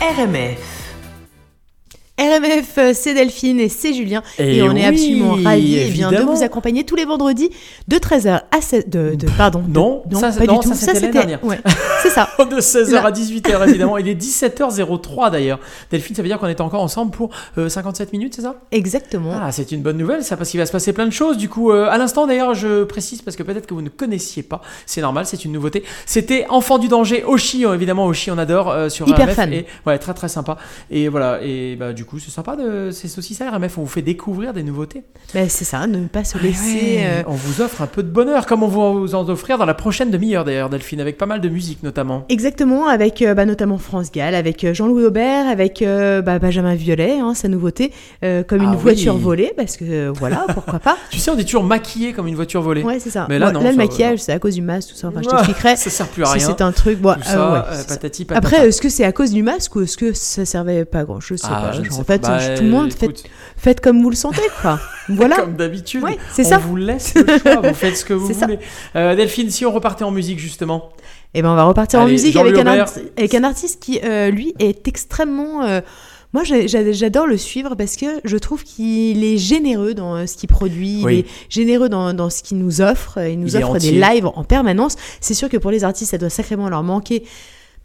RMF. RMF, c'est Delphine et c'est Julien. Et, Et, on est absolument ravis eh bien, de vous accompagner tous les vendredis de 13h à 16 de, de- pardon. de- Non, ça, c'est- pas non, du tout. ça, c'était l'année dernière. ouais, c'est ça. de 16h Là. à 18h évidemment. Il est 17h03 d'ailleurs. Delphine, ça veut dire qu'on est encore ensemble pour euh, 57 minutes, c'est ça? Exactement. Ah, c'est une bonne nouvelle, ça, parce qu'il va se passer plein de choses. Du coup, euh, à l'instant, d'ailleurs, je précise parce que peut-être que vous ne connaissiez pas, c'est normal, c'est une nouveauté. C'était Enfant du danger, Oshi, euh, évidemment, Oshi, on adore euh, sur Hyper RMF. fan. Et, ouais, très très sympa. Et voilà, et bah, du coup, c'est sympa, de, c'est aussi ça, RMF, on vous fait découvrir des nouveautés. Ben, c'est ça, ne pas se Ouais, laisser. euh, On vous offre un peu de bonheur, comme on va vous en offrir dans la prochaine demi-heure, d'ailleurs, Delphine, avec pas mal de musique notamment. Exactement, avec euh, bah, notamment France Gall, avec euh, Jean-Louis Aubert, avec bah, Benjamin Violet, hein, sa nouveauté, comme une Ah oui. voiture volée, parce que voilà, pourquoi pas. Tu sais, on est toujours maquillé comme une voiture volée. Ouais, c'est ça. Mais là, non, le ça, maquillage, c'est à cause du masque, tout ça. Enfin, je t'expliquerai. Ça sert plus à rien. c'est un truc. Bon, ça, patati patata. Après, est-ce que c'est à cause du masque ou est-ce que ça servait pas à grand chose Ah, pas. je ne sais en fait, pas. tout le monde, Bah, faites, comme vous le sentez, quoi. Voilà. Comme d'habitude. Ouais, on ça. vous laisse le choix, vous faites ce que vous voulez. Euh, Delphine, si on repartait en musique justement. Et ben, on va repartir en musique avec un, avec artiste qui, euh, lui, est extrêmement. euh, moi, j'adore le suivre parce que je trouve qu'il est généreux dans ce qu'il produit, Oui. il est généreux dans, dans ce qu'il nous offre. Il nous Il offre des lives en permanence. C'est sûr que pour les artistes, ça doit sacrément leur manquer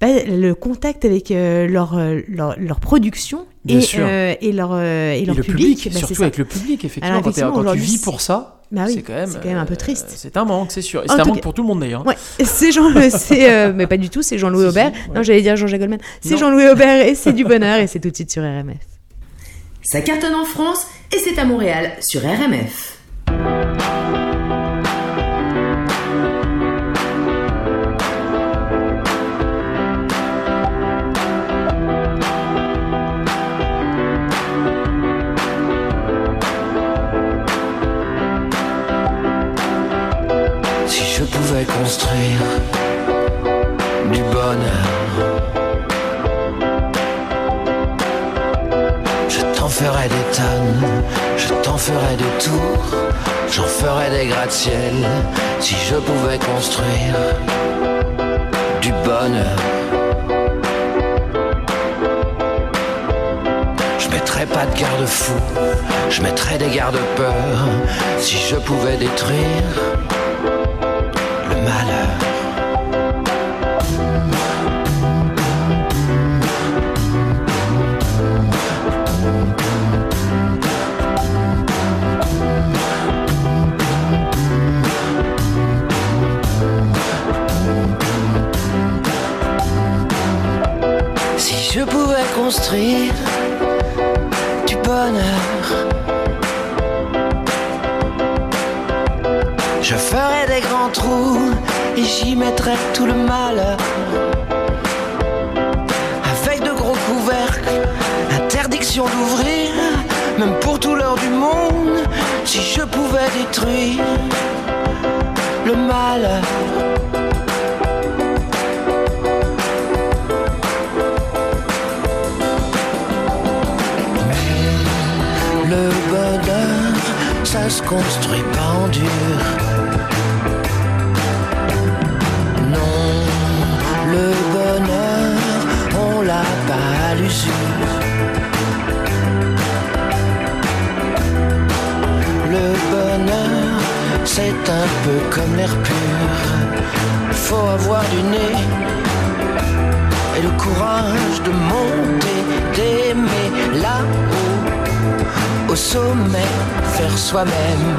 bah, le contact avec leur, leur, leur production Bien et, sûr. euh, et leur, euh, et Et leur le public. public, Bah, surtout avec le public, effectivement. Alors, effectivement, quand, tu vis pour ça, Bah oui, c'est quand même, c'est quand même un peu euh, triste. C'est un manque, c'est sûr. Et c'est un manque cas- pour tout le monde d'ailleurs. Ouais, c'est Jean, euh, mais pas du tout, c'est Jean-Louis si, Aubert. ouais. Non, j'allais dire Jean-Jacques Goldman. C'est. Jean-Louis Aubert et c'est du bonheur et c'est tout de suite sur RMF. Ça cartonne en France et c'est à Montréal sur RMF. Construire du bonheur, je t'en ferais des tonnes, je t'en ferais des tours, j'en ferais des gratte-ciel. Si je pouvais construire du bonheur, je mettrais pas de garde-fou, je mettrais des garde-peurs. Si je pouvais détruire le malheur. Avec de gros couvercles, interdiction d'ouvrir, même pour tout l'heure du monde. Si je pouvais détruire le malheur. Le bonheur, ça se construit pas en dur. Le bonheur, c'est un peu comme l'air pur. Faut avoir du nez et le courage de monter, d'aimer là-haut, au sommet, faire soi-même.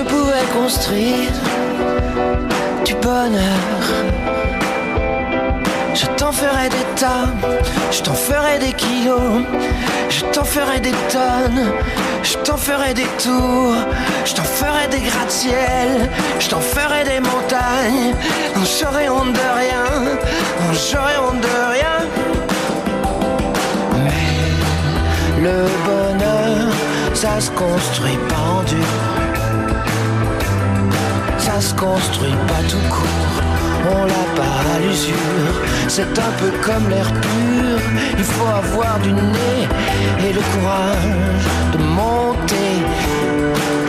Je pouvais construire du bonheur. Je t'en ferai des tas, je t'en ferai des kilos, je t'en ferai des tonnes, je t'en ferai des tours, je t'en ferai des gratte-ciel, je t'en ferai des montagnes. On serait honte de rien, on serait honte de rien. Mais le bonheur, ça se construit pas en dur. Construit pas tout court, on l'a pas à l'usure. c'est un peu comme l'air pur. Il faut avoir du nez et le courage de monter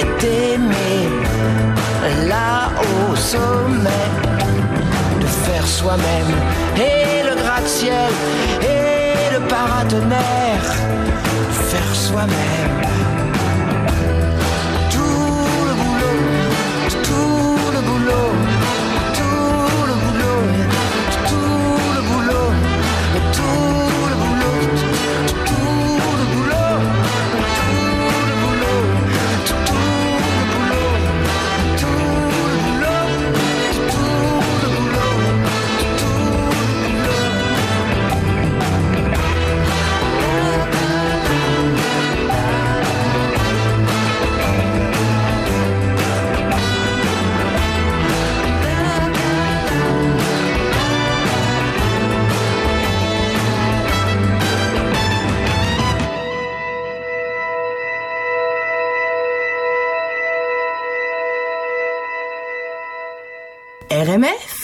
et d'aimer là au sommet, de faire soi-même et le gratte-ciel et le paratonnerre, faire soi-même. RMF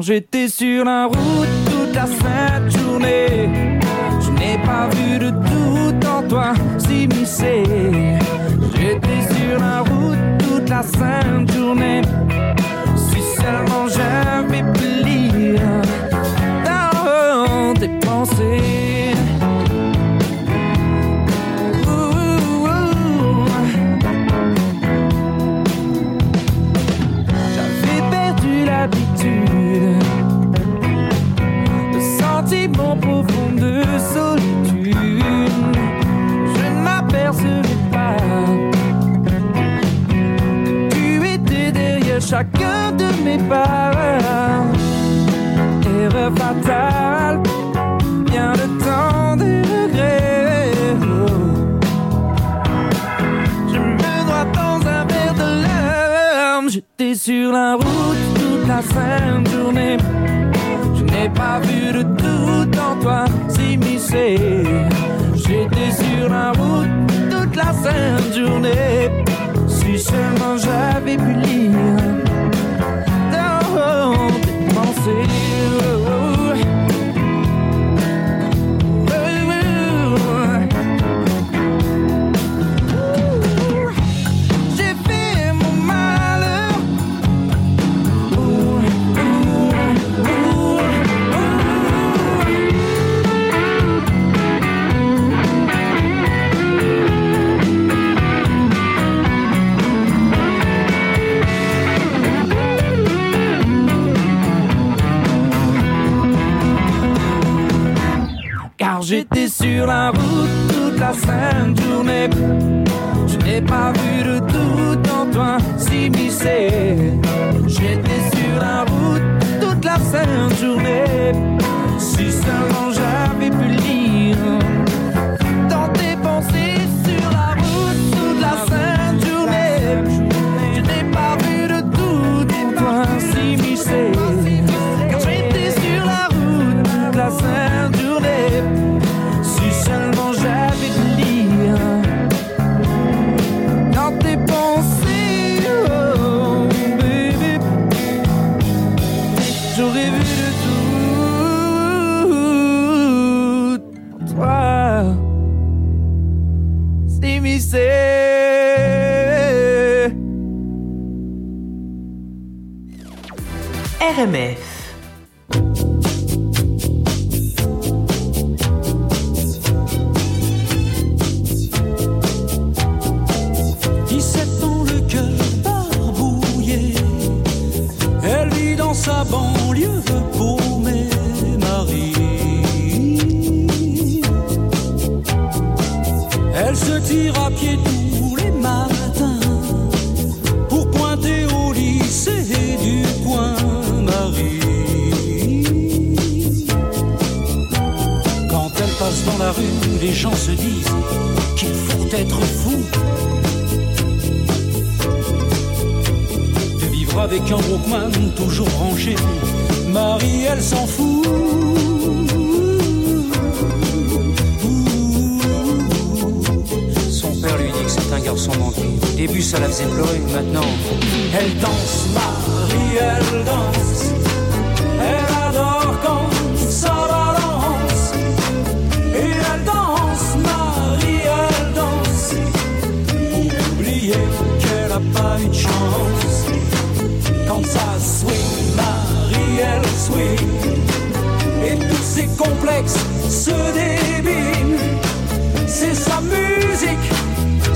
j'étais sur la route toute la sainte journée. Je n'ai pas vu de tout en toi s'immiscer J'étais sur la route toute la sainte journée. Si seulement j'avais pu lire Dans tes pensées chacun de mes pas. Erreur fatale, bien le temps des regrets. Je me noie dans un verre de larmes. J'étais sur la route toute la sainte journée. Je n'ai pas vu de tout en toi s'immiscer. J'étais sur la route toute la sainte journée. Si seulement j'avais pu lire dans tes pensées. J'étais sur la route toute la sainte journée. Je n'ai pas vu de tout en toi s'immiscer. J'étais sur la route toute la sainte journée. Si seulement j'avais pu lire Wow qui s'est fond le cœur barbouillé, elle vit dans sa banque. Tire à pied tous les matins pour pointer au lycée du coin Marie. Quand elle passe dans la rue, les gens se disent qu'il faut être fou de vivre avec un Walkman toujours rangé. Marie, elle s'en fout. Au début, ça la faisait pleurer, maintenant, elle danse, Marie, elle danse. Elle adore quand ça balance. Et elle danse, Marie, elle danse. Pour oublier qu'elle a pas eu de chance. Quand ça swing, Marie, elle swing. Et tous ses complexes se débinent.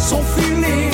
Son feeling.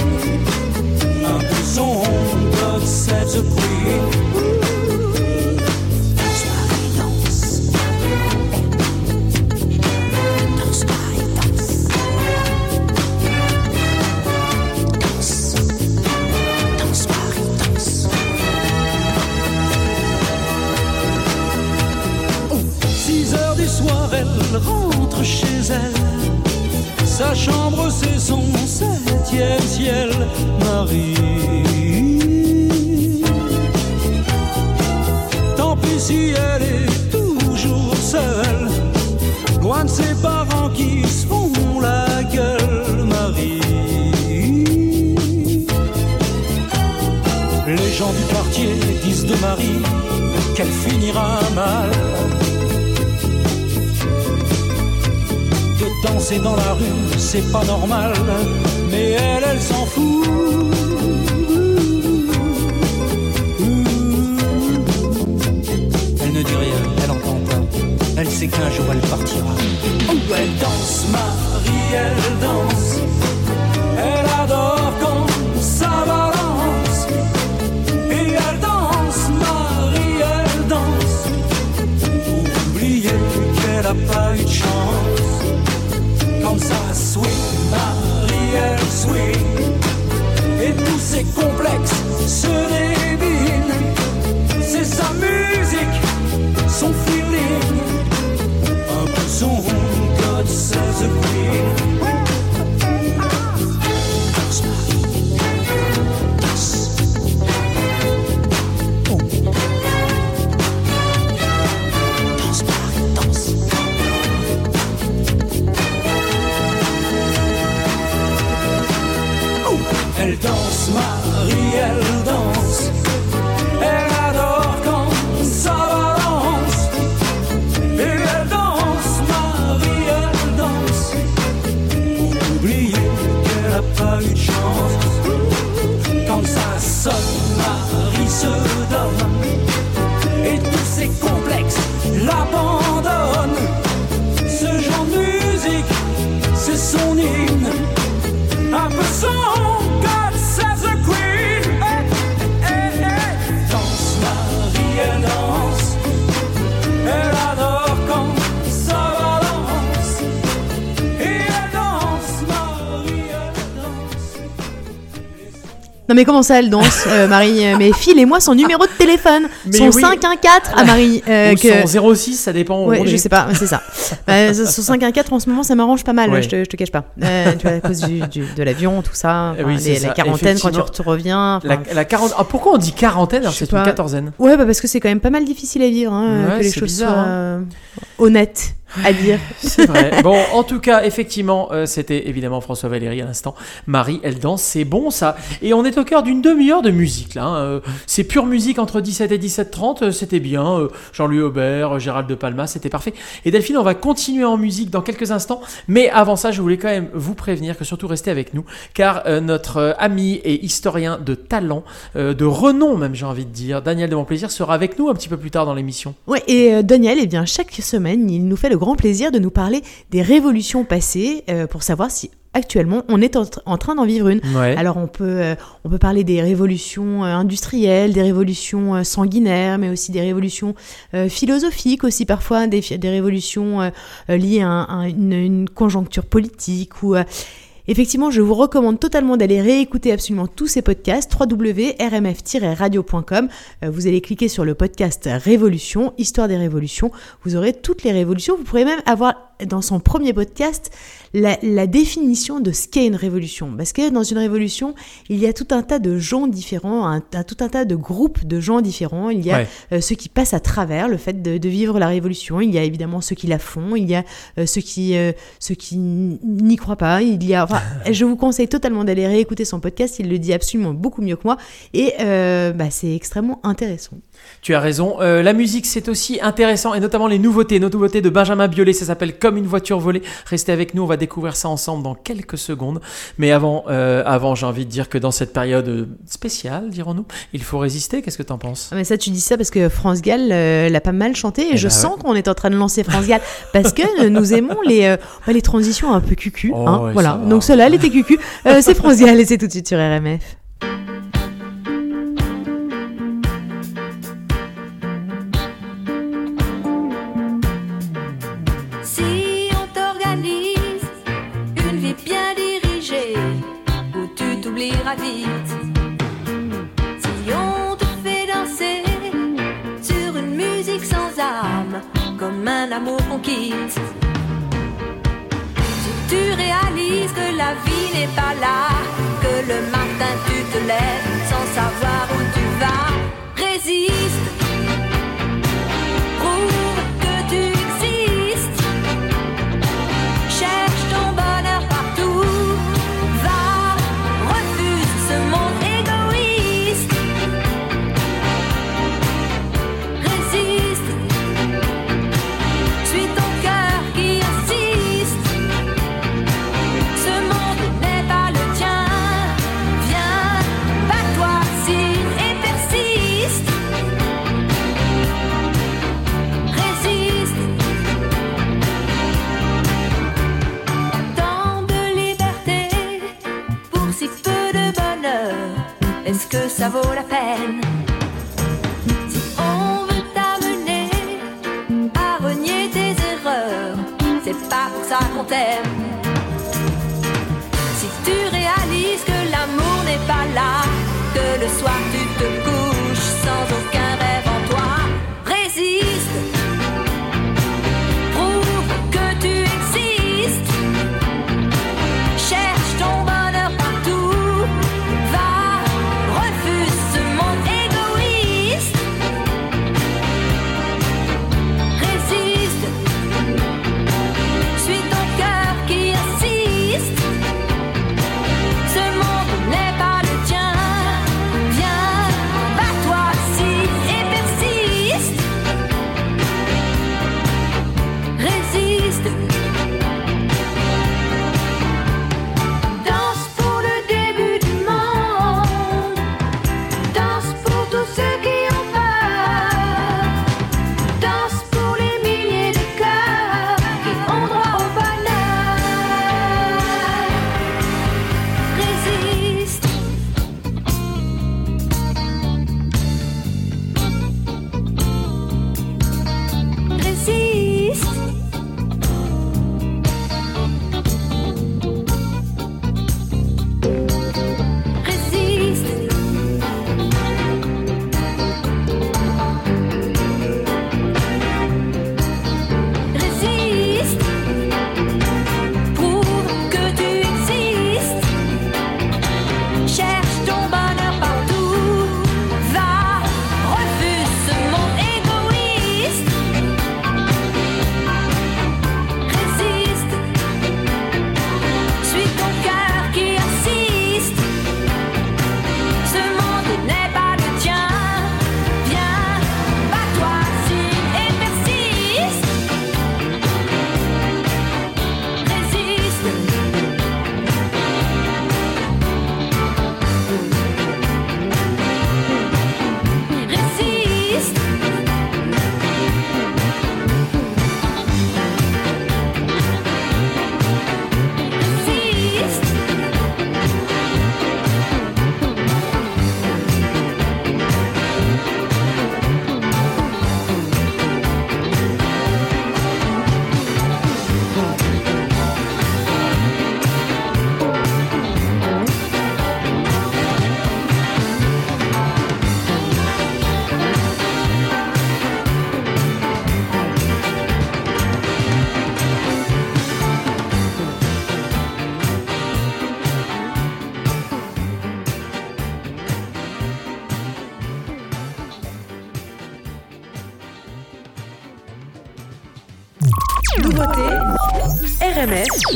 Marie. Tant pis si elle est toujours seule, loin de ses parents qui se font la gueule, Marie. Les gens du quartier disent de Marie qu'elle finira mal. De danser dans la rue, c'est pas normal, mais elle, elle s'en fout. Elle ne dit rien, elle entend pas. Elle sait qu'un jour elle partira. Elle danse, Marie, elle danse. Elle adore quand ça balance. Et elle danse, Marie, elle danse. Pour oublier qu'elle a pas eu de chance. Comme ça, swing, Elle danse, Marie, elle Non mais comment ça elle danse, euh, Marie? Mais filez-moi son numéro de téléphone, Mais son oui. 514 à Marie. euh, Ou que... son 06, ça dépend. Ouais, je sais pas, c'est ça. Euh, son 514 en ce moment, ça m'arrange pas mal, Ouais. je, te, je te cache pas. Euh, tu vois, à cause du, du- de l'avion, tout ça, Eh oui, c'est les- ça, la quarantaine quand tu reviens. La, la quarante- ah, pourquoi on dit quarantaine alors c'est une quatorzaine? Ouais, bah parce que c'est quand même pas mal difficile à vivre, hein, Ouais, que les choses bizarre, soient hein. honnêtes à dire. C'est vrai. bon, en tout cas, effectivement, euh, c'était évidemment François Valéry à l'instant. Marie, elle danse, c'est bon ça. Et on est au cœur d'une demi-heure de musique là. hein. Euh, c'est pure musique entre 17 et 17h30, euh, c'était bien. Jean-Louis Aubert, Gérald de Palma, c'était parfait. Et Delphine, on va continuer en musique dans quelques instants. Mais avant ça, je voulais quand même vous prévenir que surtout restez avec nous, car notre ami et historien de talent, de renom même j'ai envie de dire, Daniel de Montplaisir, sera avec nous un petit peu plus tard dans l'émission. Ouais, et Daniel, eh bien, chaque semaine, il nous fait le grand plaisir de nous parler des révolutions passées euh, pour savoir si actuellement on est en, tr- en train d'en vivre une. Ouais. Alors on peut, euh, on peut parler des révolutions euh, industrielles, des révolutions euh, sanguinaires, mais aussi des révolutions philosophiques aussi parfois, des, révolutions liées à, un- à une, une conjoncture politique ou Effectivement, je vous recommande totalement d'aller réécouter absolument tous ces podcasts www.rmf-radio.com. Euh, Vous allez cliquer sur le podcast Révolution, Histoire des révolutions. Vous aurez toutes les révolutions. Vous pourrez même avoir dans son premier podcast la, la définition de ce qu'est une révolution. Parce que dans une révolution, il y a tout un tas de gens différents, un, un- tout un tas de groupes de gens différents. Il y a Ouais. euh, ceux qui passent à travers le fait de, de vivre la révolution. Il y a évidemment ceux qui la font. Il y a euh, ceux qui euh, ceux qui n'y croient pas. Il y a. enfin, je vous conseille totalement d'aller réécouter son podcast. Il le dit absolument beaucoup mieux que moi et bah, c'est extrêmement intéressant. Tu as raison. Euh, la musique, c'est aussi intéressant, et notamment les nouveautés. Nos nouveautés de Benjamin Biolay, ça s'appelle Comme une voiture volée. Restez avec nous, on va découvrir ça ensemble dans quelques secondes. Mais avant, euh, avant j'ai envie de dire que dans cette période spéciale, dirons-nous, il faut résister. Qu'est-ce que t'en penses? Ah, Mais ça, tu dis ça parce que France Gall euh, l'a pas mal chanté et Eh je bah sens qu'on est en train de lancer France Gall parce que nous aimons les, euh, ouais, les transitions un peu cucu. Oh, hein, ouais, voilà. Donc cela, elle était cucu. Euh, c'est France Gall et c'est tout de suite sur RMF. Si tu réalises que la vie n'est pas là, que le matin que ça vaut la peine Si on veut t'amener à renier tes erreurs, c'est pas pour ça qu'on t'aime. Si tu réalises que l'amour n'est pas là, que le soir tu te couches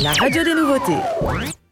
la radio des nouveautés.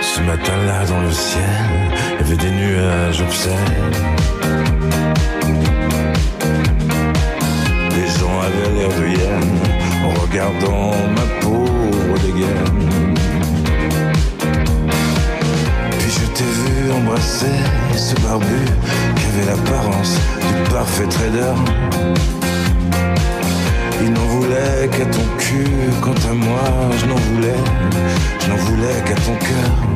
Ce matin-là dans le ciel, il y avait des nuages obscènes. Les gens avaient l'air de hyènes en regardant ma pauvre dégaine. Puis je t'ai vu embrasser ce barbu qui avait l'apparence du parfait trader. Il n'en voulait qu'à ton cul, quant à moi, je n'en voulais, je n'en voulais qu'à ton cœur.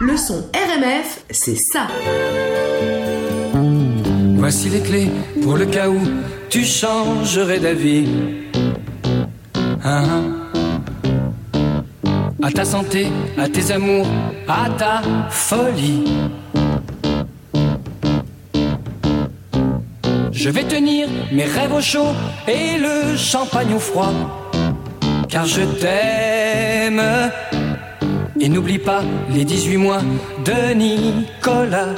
Le son RMF, c'est ça. Voici les clés pour le cas où tu changerais d'avis. Hein, hein. À ta santé, à tes amours, à ta folie. Je vais tenir mes rêves au chaud et le champagne au froid. Car je t'aime. Et n'oublie pas les 18 mois de Nicolas.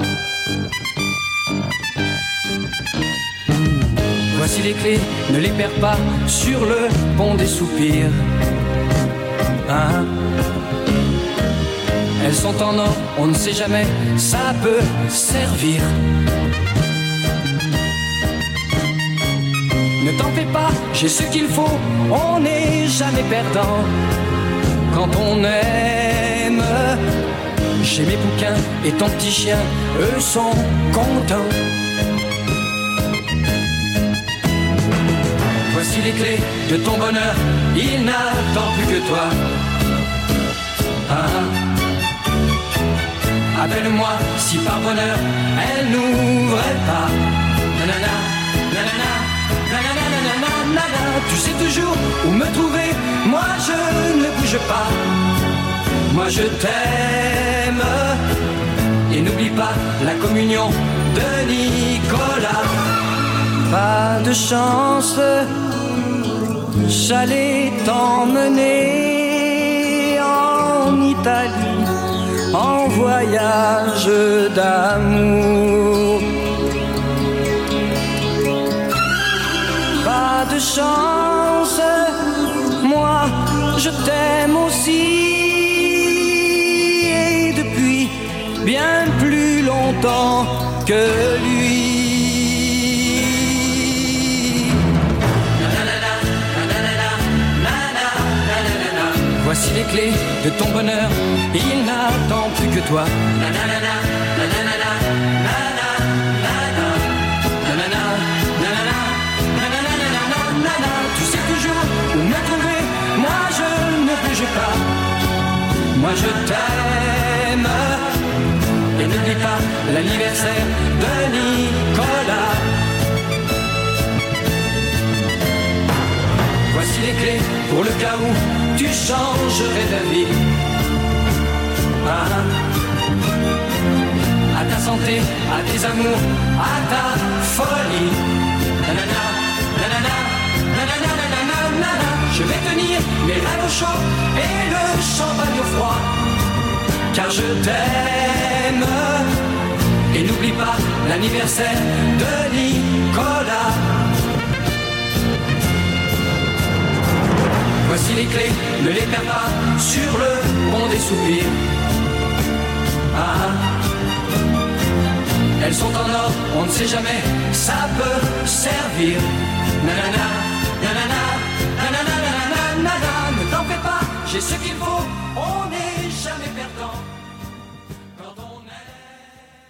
Voici les clés, ne les perds pas sur le pont des soupirs. Hein? Elles sont en or, on ne sait jamais, ça peut servir. Ne t'en fais pas, j'ai ce qu'il faut, on n'est jamais perdant. quand on J'ai mes bouquins et ton petit chien, eux sont contents. Voici les clés de ton bonheur, il n'attend plus que toi. Ah, ah. Appelle-moi si par bonheur elle n'ouvrait pas. Nanana, nanana, nanana. Tu sais toujours où me trouver, moi je ne bouge pas. Moi je t'aime. Et n'oublie pas la communion de Nicolas. Pas de chance, j'allais t'emmener en Italie en voyage d'amour. Pas de chance, clés de ton bonheur, il n'attend plus que toi. Tu sais toujours où me trouver, moi je ne bouge pas. Moi je t'aime. Et n'oublie pas l'anniversaire de Nicolas. Clés pour le cas où tu changerais d'avis. Ah. À ta santé, à tes amours, à ta folie. Je vais tenir mes rêves au chaud et le champagne au froid. Car je t'aime. Et n'oublie pas l'anniversaire de Nicolas. Voici les clés, ne les perds pas sur le pont des soupirs. Ah, elles sont en or, on ne sait jamais, ça peut servir. Nanana, nanana, nanana, nanana, nanana, ne t'en fais pas, j'ai ce qu'il faut,